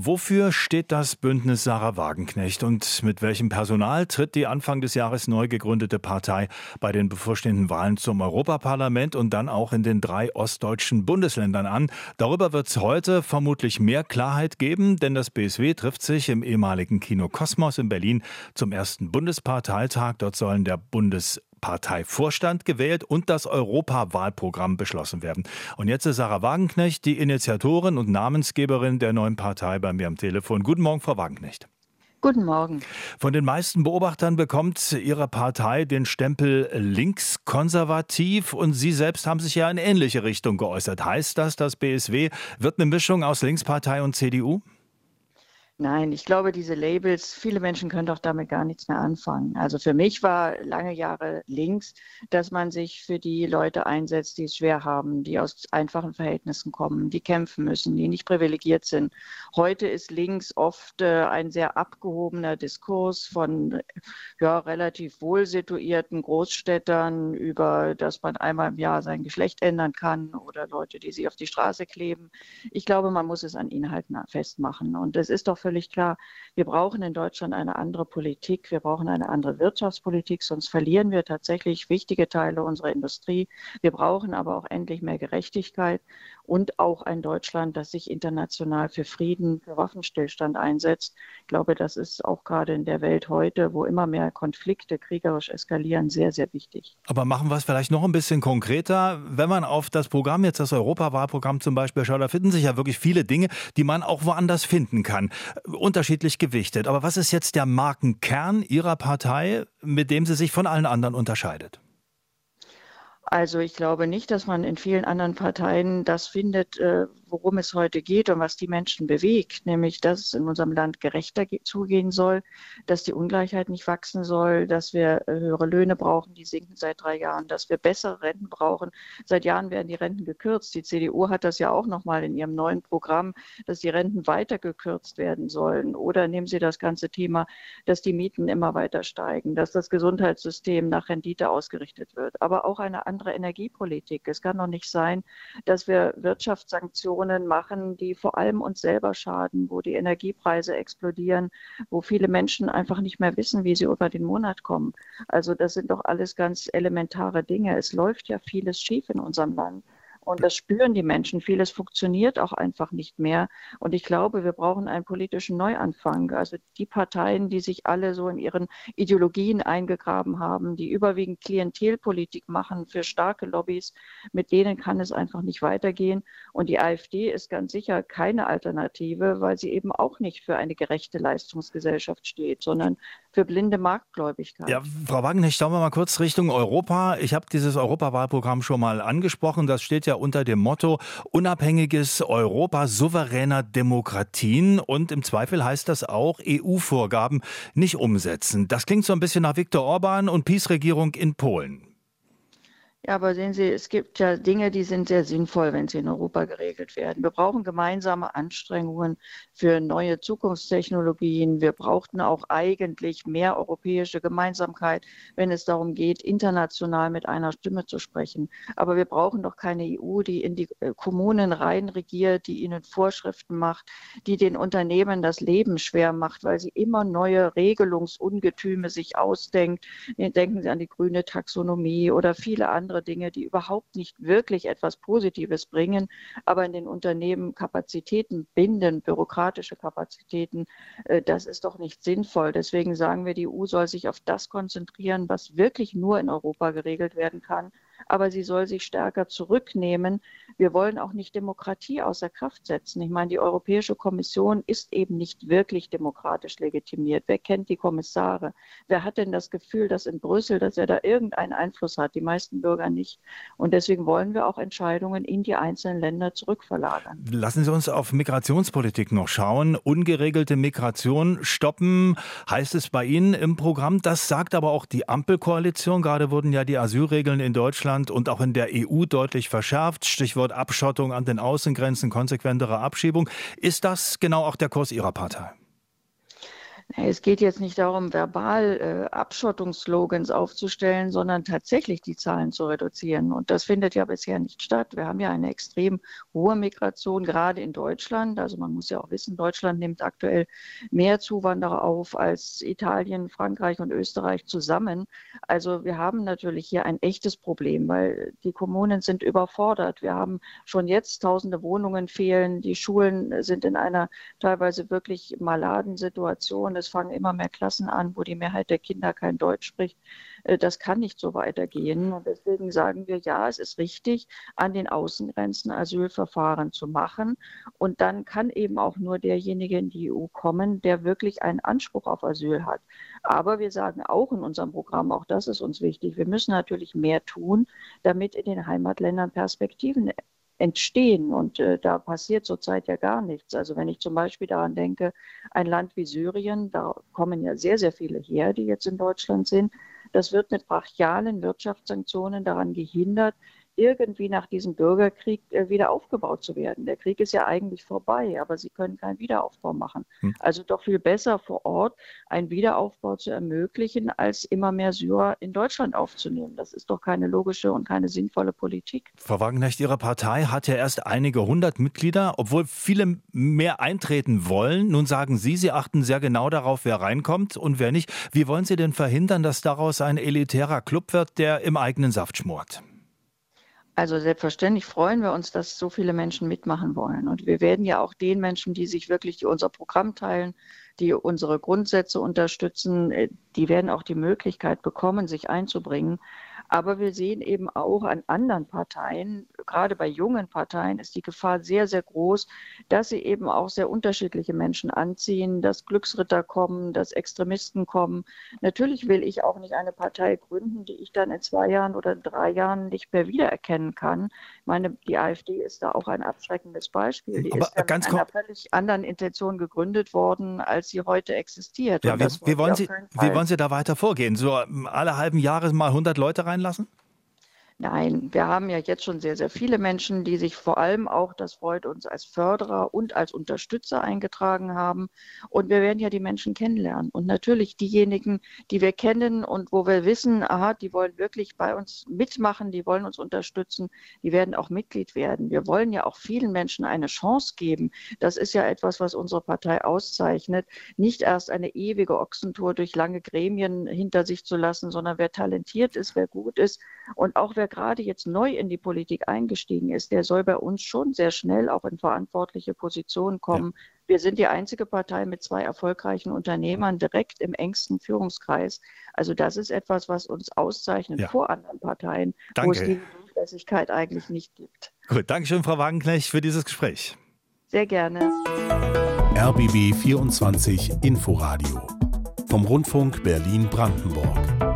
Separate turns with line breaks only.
Wofür steht das Bündnis Sarah Wagenknecht und mit welchem Personal tritt die Anfang des Jahres neu gegründete Partei bei den bevorstehenden Wahlen zum Europaparlament und dann auch in den drei ostdeutschen Bundesländern an? Darüber wird es heute vermutlich mehr Klarheit geben, denn das BSW trifft sich im ehemaligen Kino Kosmos in Berlin zum ersten Bundesparteitag. Dort sollen der Bundes Parteivorstand gewählt und das Europawahlprogramm beschlossen werden. Und jetzt ist Sarah Wagenknecht, die Initiatorin und Namensgeberin der neuen Partei, bei mir am Telefon. Guten Morgen, Frau Wagenknecht.
Guten Morgen.
Von den meisten Beobachtern bekommt Ihre Partei den Stempel linkskonservativ und Sie selbst haben sich ja in ähnliche Richtung geäußert. Heißt das, das BSW wird eine Mischung aus Linkspartei und CDU?
Nein, ich glaube, diese Labels, viele Menschen können doch damit gar nichts mehr anfangen. Also für mich war lange Jahre links, dass man sich für die Leute einsetzt, die es schwer haben, die aus einfachen Verhältnissen kommen, die kämpfen müssen, die nicht privilegiert sind. Heute ist links oft äh, ein sehr abgehobener Diskurs von ja, relativ wohl situierten Großstädtern über, dass man einmal im Jahr sein Geschlecht ändern kann oder Leute, die sich auf die Straße kleben. Ich glaube, man muss es an Inhalten festmachen. Und es ist doch für völlig klar, wir brauchen in Deutschland eine andere Politik, wir brauchen eine andere Wirtschaftspolitik, sonst verlieren wir tatsächlich wichtige Teile unserer Industrie. Wir brauchen aber auch endlich mehr Gerechtigkeit und auch ein Deutschland, das sich international für Frieden, für Waffenstillstand einsetzt. Ich glaube, das ist auch gerade in der Welt heute, wo immer mehr Konflikte kriegerisch eskalieren, sehr, sehr wichtig.
Aber machen wir es vielleicht noch ein bisschen konkreter. Wenn man auf das Programm, jetzt das Europawahlprogramm zum Beispiel schaut, da finden sich ja wirklich viele Dinge, die man auch woanders finden kann unterschiedlich gewichtet. Aber was ist jetzt der Markenkern Ihrer Partei, mit dem sie sich von allen anderen unterscheidet?
Also ich glaube nicht, dass man in vielen anderen Parteien das findet, äh, worum es heute geht und was die Menschen bewegt, nämlich dass es in unserem Land gerechter zugehen soll, dass die Ungleichheit nicht wachsen soll, dass wir äh, höhere Löhne brauchen, die sinken seit drei Jahren, dass wir bessere Renten brauchen. Seit Jahren werden die Renten gekürzt. Die CDU hat das ja auch nochmal in ihrem neuen Programm, dass die Renten weiter gekürzt werden sollen. Oder nehmen Sie das ganze Thema, dass die Mieten immer weiter steigen, dass das Gesundheitssystem nach Rendite ausgerichtet wird, aber auch eine Energiepolitik. Es kann doch nicht sein, dass wir Wirtschaftssanktionen machen, die vor allem uns selber schaden, wo die Energiepreise explodieren, wo viele Menschen einfach nicht mehr wissen, wie sie über den Monat kommen. Also das sind doch alles ganz elementare Dinge. Es läuft ja vieles schief in unserem Land. Und das spüren die Menschen. Vieles funktioniert auch einfach nicht mehr. Und ich glaube, wir brauchen einen politischen Neuanfang. Also die Parteien, die sich alle so in ihren Ideologien eingegraben haben, die überwiegend Klientelpolitik machen für starke Lobbys, mit denen kann es einfach nicht weitergehen. Und die AfD ist ganz sicher keine Alternative, weil sie eben auch nicht für eine gerechte Leistungsgesellschaft steht, sondern für blinde Marktgläubigkeit.
Ja, Frau Wagenknecht, schauen wir mal kurz Richtung Europa. Ich habe dieses Europawahlprogramm schon mal angesprochen. Das steht ja unter dem Motto unabhängiges Europa souveräner Demokratien und im Zweifel heißt das auch EU-Vorgaben nicht umsetzen. Das klingt so ein bisschen nach Viktor Orban und Peace-Regierung in Polen.
Ja, aber sehen Sie, es gibt ja Dinge, die sind sehr sinnvoll, wenn sie in Europa geregelt werden. Wir brauchen gemeinsame Anstrengungen für neue Zukunftstechnologien. Wir brauchten auch eigentlich mehr europäische Gemeinsamkeit, wenn es darum geht, international mit einer Stimme zu sprechen. Aber wir brauchen doch keine EU, die in die äh, Kommunen reinregiert, die ihnen Vorschriften macht, die den Unternehmen das Leben schwer macht, weil sie immer neue Regelungsungetüme sich ausdenkt. Denken Sie an die grüne Taxonomie oder viele andere andere Dinge, die überhaupt nicht wirklich etwas Positives bringen, aber in den Unternehmen Kapazitäten binden, bürokratische Kapazitäten, äh, das ist doch nicht sinnvoll. Deswegen sagen wir, die EU soll sich auf das konzentrieren, was wirklich nur in Europa geregelt werden kann aber sie soll sich stärker zurücknehmen. Wir wollen auch nicht Demokratie außer Kraft setzen. Ich meine, die Europäische Kommission ist eben nicht wirklich demokratisch legitimiert. Wer kennt die Kommissare? Wer hat denn das Gefühl, dass in Brüssel, dass er da irgendeinen Einfluss hat? Die meisten Bürger nicht. Und deswegen wollen wir auch Entscheidungen in die einzelnen Länder zurückverlagern.
Lassen Sie uns auf Migrationspolitik noch schauen. Ungeregelte Migration stoppen, heißt es bei Ihnen im Programm. Das sagt aber auch die Ampelkoalition. Gerade wurden ja die Asylregeln in Deutschland Deutschland und auch in der EU deutlich verschärft. Stichwort Abschottung an den Außengrenzen, konsequentere Abschiebung. Ist das genau auch der Kurs Ihrer Partei?
Es geht jetzt nicht darum, verbal äh, Abschottungsslogans aufzustellen, sondern tatsächlich die Zahlen zu reduzieren. Und das findet ja bisher nicht statt. Wir haben ja eine extrem hohe Migration, gerade in Deutschland. Also man muss ja auch wissen, Deutschland nimmt aktuell mehr Zuwanderer auf als Italien, Frankreich und Österreich zusammen. Also wir haben natürlich hier ein echtes Problem, weil die Kommunen sind überfordert. Wir haben schon jetzt tausende Wohnungen fehlen. Die Schulen sind in einer teilweise wirklich maladen Situation. Es fangen immer mehr Klassen an, wo die Mehrheit der Kinder kein Deutsch spricht. Äh, das kann nicht so weitergehen. Und deswegen sagen wir, ja, es ist richtig, an den Außengrenzen Asylverfahren zu machen. Und dann kann eben auch nur derjenige in die EU kommen, der wirklich einen Anspruch auf Asyl hat. Aber wir sagen auch in unserem Programm, auch das ist uns wichtig, wir müssen natürlich mehr tun, damit in den Heimatländern Perspektiven entstehen. Und äh, da passiert zurzeit ja gar nichts. Also wenn ich zum Beispiel daran denke, ein Land wie Syrien, da kommen ja sehr, sehr viele her, die jetzt in Deutschland sind. Das wird mit brachialen Wirtschaftssanktionen daran gehindert, irgendwie nach diesem Bürgerkrieg äh, wieder aufgebaut zu werden. Der Krieg ist ja eigentlich vorbei, aber sie können keinen Wiederaufbau machen. Hm. Also doch viel besser vor Ort einen Wiederaufbau zu ermöglichen, als immer mehr Syrer in Deutschland aufzunehmen. Das ist doch keine logische und keine sinnvolle Politik.
Frau Wagenknecht, Ihre Partei hat ja erst einige hundert Mitglieder, obwohl viele mehr eintreten wollen. Nun sagen Sie, Sie achten sehr genau darauf, wer reinkommt und wer nicht. Wie wollen Sie denn verhindern, dass daraus ein elitärer Club wird, der im eigenen Saft schmort?
Also selbstverständlich freuen wir uns, dass so viele Menschen mitmachen wollen. Und wir werden ja auch den Menschen, die sich wirklich, unser Programm teilen, die unsere Grundsätze unterstützen, äh, die werden auch die Möglichkeit bekommen, sich einzubringen. Aber wir sehen eben auch an anderen Parteien, gerade bei jungen Parteien, ist die Gefahr sehr, sehr groß, dass sie eben auch sehr unterschiedliche Menschen anziehen, dass Glücksritter kommen, dass Extremisten kommen. Natürlich will ich auch nicht eine Partei gründen, die ich dann in zwei Jahren oder drei Jahren nicht mehr wiedererkennen kann. Ich meine, die AfD ist da auch ein abschreckendes Beispiel. Die
Aber ist
dann mit einer völlig anderen Intention gegründet worden, als sie heute existiert.
Ja, wie, wie, wollen Sie, wie wollen Sie da weiter vorgehen? So alle halben Jahre mal 100 Leute rein reinlassen?
Nein, wir haben ja jetzt schon sehr, sehr viele Menschen, die sich vor allem auch, das freut uns, als Förderer und als Unterstützer eingetragen haben. Und wir werden ja die Menschen kennenlernen. Und natürlich diejenigen, die wir kennen und wo wir wissen, aha, die wollen wirklich bei uns mitmachen, die wollen uns unterstützen, die werden auch Mitglied werden. Wir wollen ja auch vielen Menschen eine Chance geben. Das ist ja etwas, was unsere Partei auszeichnet. Nicht erst eine ewige Ochsentour durch lange Gremien hinter sich zu lassen, sondern wer talentiert ist, wer gut ist und auch wer gerade jetzt neu in die Politik eingestiegen ist, der soll bei uns schon sehr schnell auch in verantwortliche Positionen kommen. Ja. Wir sind die einzige Partei mit zwei erfolgreichen Unternehmern direkt im engsten Führungskreis. Also das ist etwas, was uns auszeichnet ja. vor anderen Parteien,
Danke.
wo es diese Durchlässigkeit eigentlich nicht gibt.
Gut, Dankeschön, Frau Wagenknecht, für dieses Gespräch.
Sehr gerne.
RBB 24 Inforadio vom Rundfunk Berlin-Brandenburg.